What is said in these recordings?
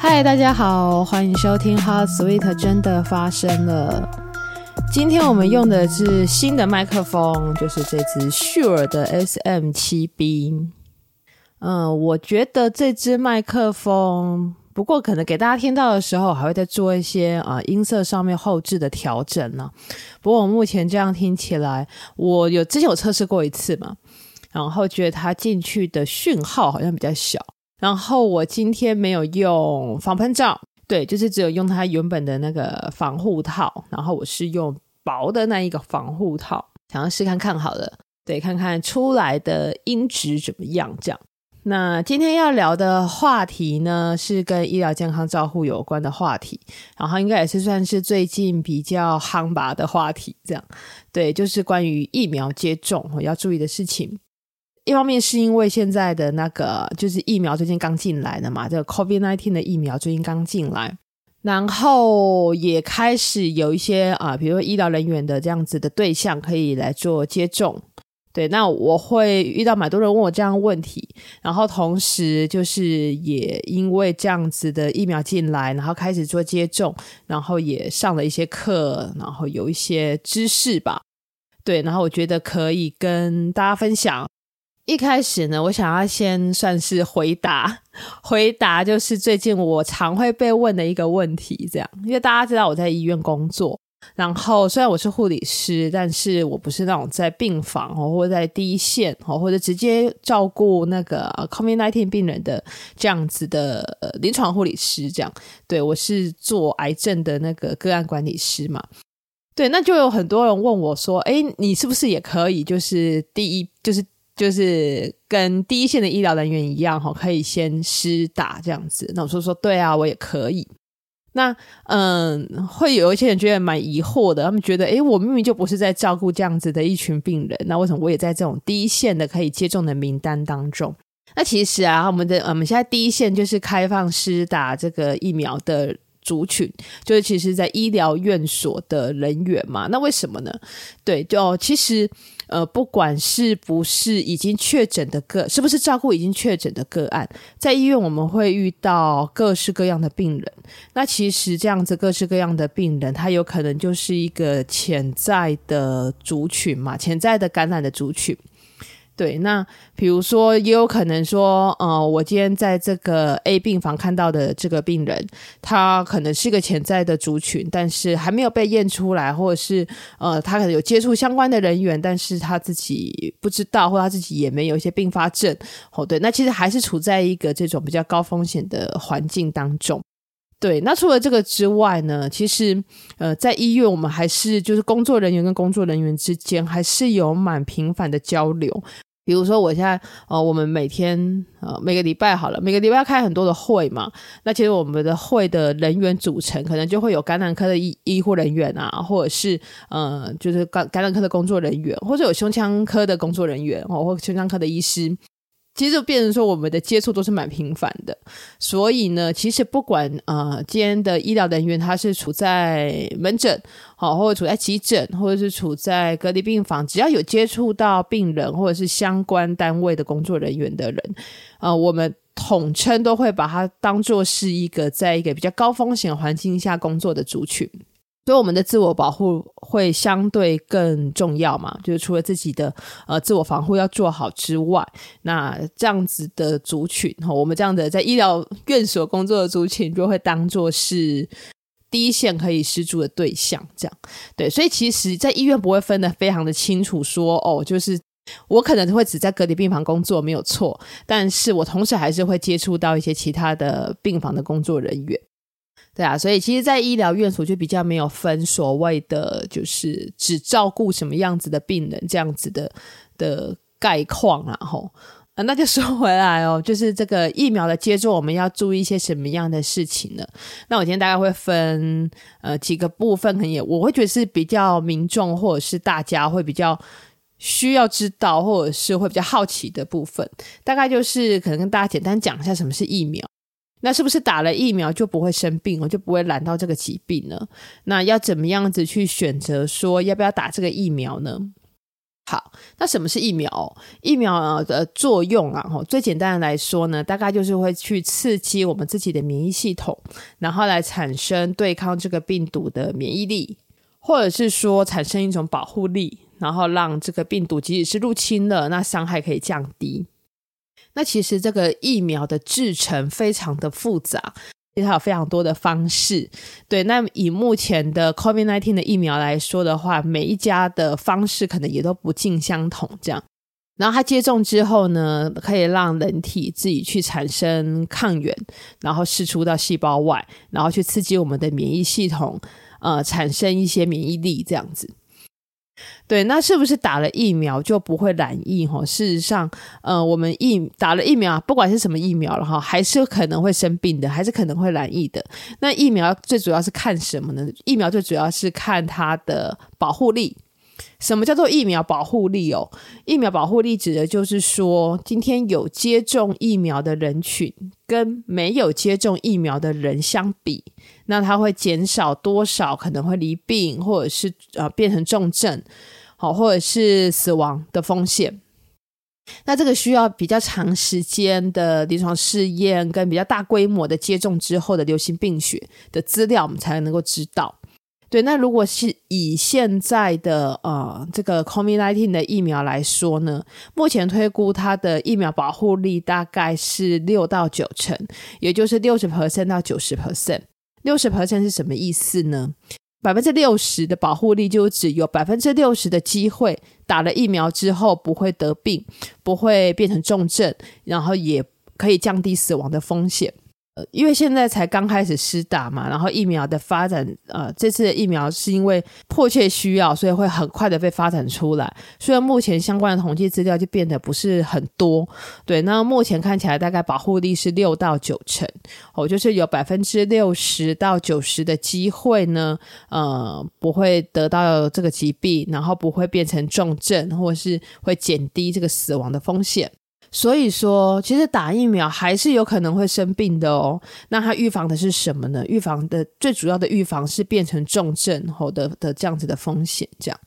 嗨，大家好，欢迎收听《Hot Sweet 真的发生了》。今天我们用的是新的麦克风，就是这支 Sure 的 SM7B。嗯，我觉得这支麦克风，不过可能给大家听到的时候，还会再做一些啊、音色上面后置的调整呢。不过我目前这样听起来，我有之前有测试过一次嘛，然后觉得它进去的讯号好像比较小。然后我今天没有用防喷罩，对，就是只有用它原本的那个防护套。然后我是用薄的那一个防护套，想要试看看好了，对，看看出来的音质怎么样。这样，那今天要聊的话题呢，是跟医疗健康照护有关的话题，然后应该也是算是最近比较夯吧的话题。这样，对，就是关于疫苗接种要注意的事情。一方面是因为现在的那个就是疫苗最近刚进来的嘛，这个 COVID-19 的疫苗最近刚进来，然后也开始有一些啊，比如说医疗人员的这样子的对象可以来做接种。对，那我会遇到蛮多人问我这样问题，然后同时就是也因为这样子的疫苗进来，然后开始做接种，然后也上了一些课，然后有一些知识吧。对，然后我觉得可以跟大家分享。一开始呢，我想要先算是回答，回答就是最近我常会被问的一个问题，这样，因为大家知道我在医院工作，然后虽然我是护理师，但是我不是那种在病房哦，或在第一线哦，或者直接照顾那个 COVID-19 病人的这样子的呃临床护理师，这样，对，我是做癌症的那个个案管理师嘛，对，那就有很多人问我说，诶，你是不是也可以，就是第一，就是。就是跟第一线的医疗人员一样，哈，可以先施打这样子。那我说说，对啊，我也可以。那嗯，会有一些人觉得蛮疑惑的，他们觉得，诶，我明明就不是在照顾这样子的一群病人，那为什么我也在这种第一线的可以接种的名单当中？那其实啊，我们的我们现在第一线就是开放施打这个疫苗的族群，就是其实在医疗院所的人员嘛。那为什么呢？对，就其实。呃，不管是不是已经确诊的个，是不是照顾已经确诊的个案，在医院我们会遇到各式各样的病人。那其实这样子各式各样的病人，他有可能就是一个潜在的族群嘛，潜在的感染的族群。对，那比如说，也有可能说，呃，我今天在这个 A 病房看到的这个病人，他可能是一个潜在的族群，但是还没有被验出来，或者是呃，他可能有接触相关的人员，但是他自己不知道，或他自己也没有一些并发症。哦，对，那其实还是处在一个这种比较高风险的环境当中。对，那除了这个之外呢，其实呃，在医院我们还是就是工作人员跟工作人员之间还是有蛮频繁的交流。比如说，我现在呃，我们每天呃，每个礼拜好了，每个礼拜要开很多的会嘛。那其实我们的会的人员组成，可能就会有感染科的医医护人员啊，或者是呃，就是感感染科的工作人员，或者有胸腔科的工作人员哦，或胸腔科的医师。其实就变成说，我们的接触都是蛮频繁的，所以呢，其实不管呃，今天的医疗人员他是处在门诊，好，或者处在急诊，或者是处在隔离病房，只要有接触到病人或者是相关单位的工作人员的人，呃，我们统称都会把它当做是一个在一个比较高风险环境下工作的族群。所以我们的自我保护会相对更重要嘛，就是除了自己的呃自我防护要做好之外，那这样子的族群，我们这样的在医疗院所工作的族群就会当做是第一线可以施助的对象，这样对。所以其实，在医院不会分得非常的清楚，说哦，就是我可能会只在隔离病房工作没有错，但是我同时还是会接触到一些其他的病房的工作人员。对啊，所以其实，在医疗院所就比较没有分所谓的，就是只照顾什么样子的病人这样子的的概况啊。吼，啊，那就说回来哦，就是这个疫苗的接种，我们要注意一些什么样的事情呢？那我今天大概会分呃几个部分，可能也我会觉得是比较民众或者是大家会比较需要知道，或者是会比较好奇的部分，大概就是可能跟大家简单讲一下什么是疫苗。那是不是打了疫苗就不会生病，我就不会染到这个疾病呢？那要怎么样子去选择说要不要打这个疫苗呢？好，那什么是疫苗？疫苗的作用啊，最简单的来说呢，大概就是会去刺激我们自己的免疫系统，然后来产生对抗这个病毒的免疫力，或者是说产生一种保护力，然后让这个病毒即使是入侵了，那伤害可以降低。那其实这个疫苗的制程非常的复杂。它有非常多的方式，对。那以目前的 COVID-19 的疫苗来说的话，每一家的方式可能也都不尽相同。这样，然后它接种之后呢，可以让人体自己去产生抗原，然后释出到细胞外，然后去刺激我们的免疫系统，呃，产生一些免疫力，这样子。对，那是不是打了疫苗就不会染疫？哈，事实上，呃，我们疫打了疫苗，不管是什么疫苗了哈，还是可能会生病的，还是可能会染疫的。那疫苗最主要是看什么呢？疫苗最主要是看它的保护力。什么叫做疫苗保护力哦？疫苗保护力指的就是说，今天有接种疫苗的人群跟没有接种疫苗的人相比，那它会减少多少可能会罹病，或者是呃变成重症，好，或者是死亡的风险。那这个需要比较长时间的临床试验跟比较大规模的接种之后的流行病学的资料，我们才能够知道。对，那如果是以现在的呃这个 COVID-19 的疫苗来说呢，目前推估它的疫苗保护力大概是六到九成，也就是六十 percent 到九十 percent。六十 percent 是什么意思呢？百分之六十的保护力就只有百分之六十的机会打了疫苗之后不会得病，不会变成重症，然后也可以降低死亡的风险。因为现在才刚开始施打嘛，然后疫苗的发展，呃，这次的疫苗是因为迫切需要，所以会很快的被发展出来。虽然目前相关的统计资料就变得不是很多，对，那目前看起来大概保护力是六到九成，哦，就是有百分之六十到九十的机会呢，呃，不会得到这个疾病，然后不会变成重症，或者是会减低这个死亡的风险。所以说，其实打疫苗还是有可能会生病的哦。那它预防的是什么呢？预防的最主要的预防是变成重症后的的这样子的风险。这样，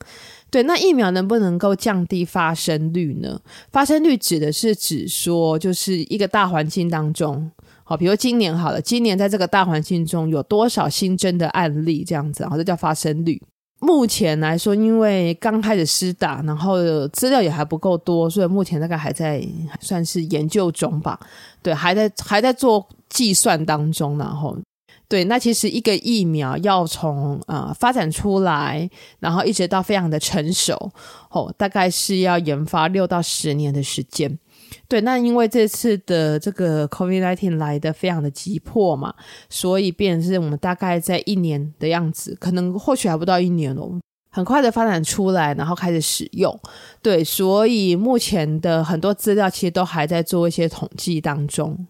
对。那疫苗能不能够降低发生率呢？发生率指的是指说，就是一个大环境当中，好，比如今年好了，今年在这个大环境中有多少新增的案例这样子，然后这叫发生率。目前来说，因为刚开始施打，然后资料也还不够多，所以目前大概还在算是研究中吧。对，还在还在做计算当中。然后，对，那其实一个疫苗要从呃发展出来，然后一直到非常的成熟，哦，大概是要研发六到十年的时间。对，那因为这次的这个 COVID-19 来的非常的急迫嘛，所以变成是我们大概在一年的样子，可能或许还不到一年哦，很快的发展出来，然后开始使用。对，所以目前的很多资料其实都还在做一些统计当中。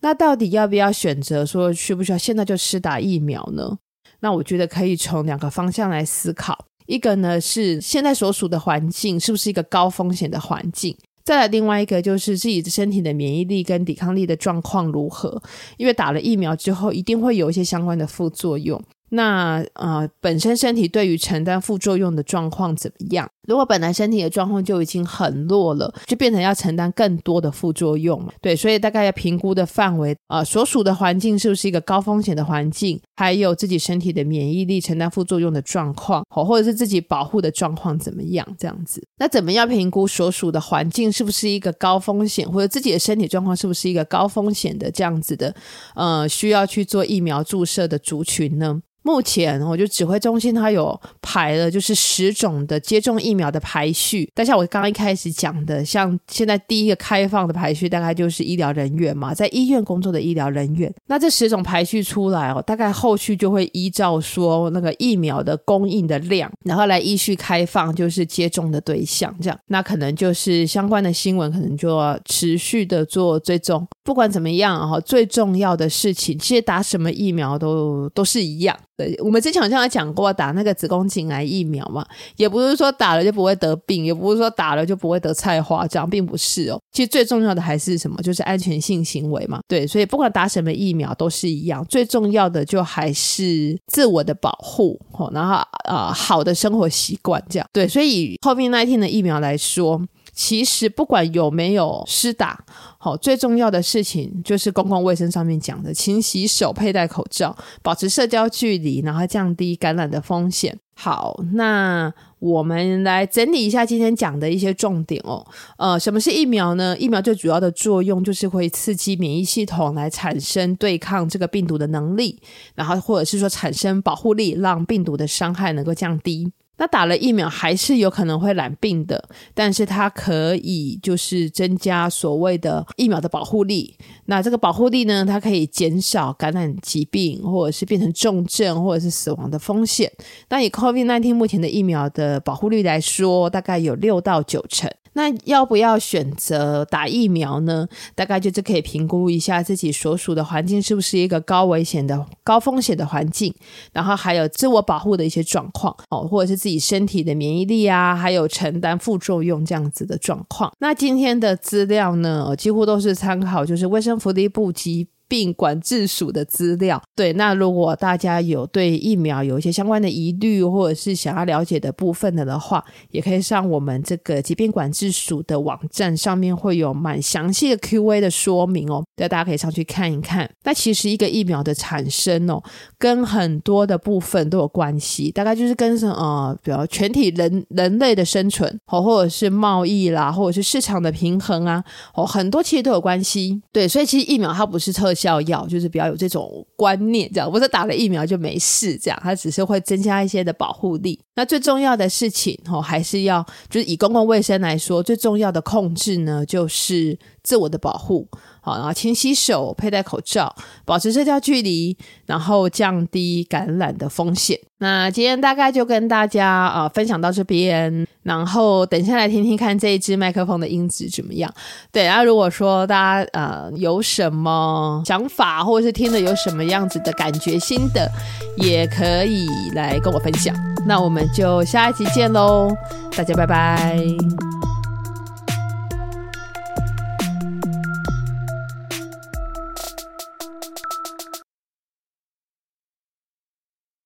那到底要不要选择说需不需要现在就施打疫苗呢？那我觉得可以从两个方向来思考，一个呢是现在所处的环境是不是一个高风险的环境。再来另外一个就是自己的身体的免疫力跟抵抗力的状况如何，因为打了疫苗之后一定会有一些相关的副作用。那呃，本身身体对于承担副作用的状况怎么样？如果本来身体的状况就已经很弱了，就变成要承担更多的副作用了。对，所以大概要评估的范围，呃，所属的环境是不是一个高风险的环境，还有自己身体的免疫力承担副作用的状况，或或者是自己保护的状况怎么样？这样子，那怎么样评估所属的环境是不是一个高风险，或者自己的身体状况是不是一个高风险的这样子的，呃，需要去做疫苗注射的族群呢？目前，我就指挥中心它有排了，就是十种的接种疫苗的排序。但像我刚刚一开始讲的，像现在第一个开放的排序，大概就是医疗人员嘛，在医院工作的医疗人员。那这十种排序出来哦，大概后续就会依照说那个疫苗的供应的量，然后来依序开放，就是接种的对象这样。那可能就是相关的新闻，可能就要持续的做追踪。不管怎么样哈，最重要的事情，其实打什么疫苗都都是一样。对，我们之前好像有讲过打那个子宫颈癌疫苗嘛，也不是说打了就不会得病，也不是说打了就不会得菜花，这样并不是哦。其实最重要的还是什么？就是安全性行为嘛。对，所以不管打什么疫苗都是一样，最重要的就还是自我的保护，然后呃好的生活习惯这样。对，所以 COVID-19 的疫苗来说。其实不管有没有施打，好，最重要的事情就是公共卫生上面讲的，勤洗手、佩戴口罩、保持社交距离，然后降低感染的风险。好，那我们来整理一下今天讲的一些重点哦。呃，什么是疫苗呢？疫苗最主要的作用就是会刺激免疫系统来产生对抗这个病毒的能力，然后或者是说产生保护力，让病毒的伤害能够降低。那打了疫苗还是有可能会染病的，但是它可以就是增加所谓的疫苗的保护力。那这个保护力呢，它可以减少感染疾病，或者是变成重症，或者是死亡的风险。那以 COVID-19 目前的疫苗的保护率来说，大概有六到九成。那要不要选择打疫苗呢？大概就是可以评估一下自己所属的环境是不是一个高危险的、高风险的环境，然后还有自我保护的一些状况哦，或者是自己身体的免疫力啊，还有承担副作用这样子的状况。那今天的资料呢，几乎都是参考，就是卫生福利部及病管制署的资料，对，那如果大家有对疫苗有一些相关的疑虑，或者是想要了解的部分的的话，也可以上我们这个疾病管制署的网站，上面会有蛮详细的 Q&A 的说明哦，对，大家可以上去看一看。那其实一个疫苗的产生哦，跟很多的部分都有关系，大概就是跟什么，呃，比如全体人人类的生存，哦，或者是贸易啦，或者是市场的平衡啊，哦，很多其实都有关系。对，所以其实疫苗它不是特效药，就是比较有这种观念，这样不是打了疫苗就没事，这样它只是会增加一些的保护力。那最重要的事情哦，还是要就是以公共卫生来说，最重要的控制呢，就是自我的保护。好，然后勤洗手，佩戴口罩，保持社交距离，然后降低感染的风险。那今天大概就跟大家啊、分享到这边，然后等一下来听听看这一支麦克风的音质怎么样。对，然后如果说大家呃有什么想法，或者是听了有什么样子的感觉心得，也可以来跟我分享。那我们就下一集见喽，大家拜拜。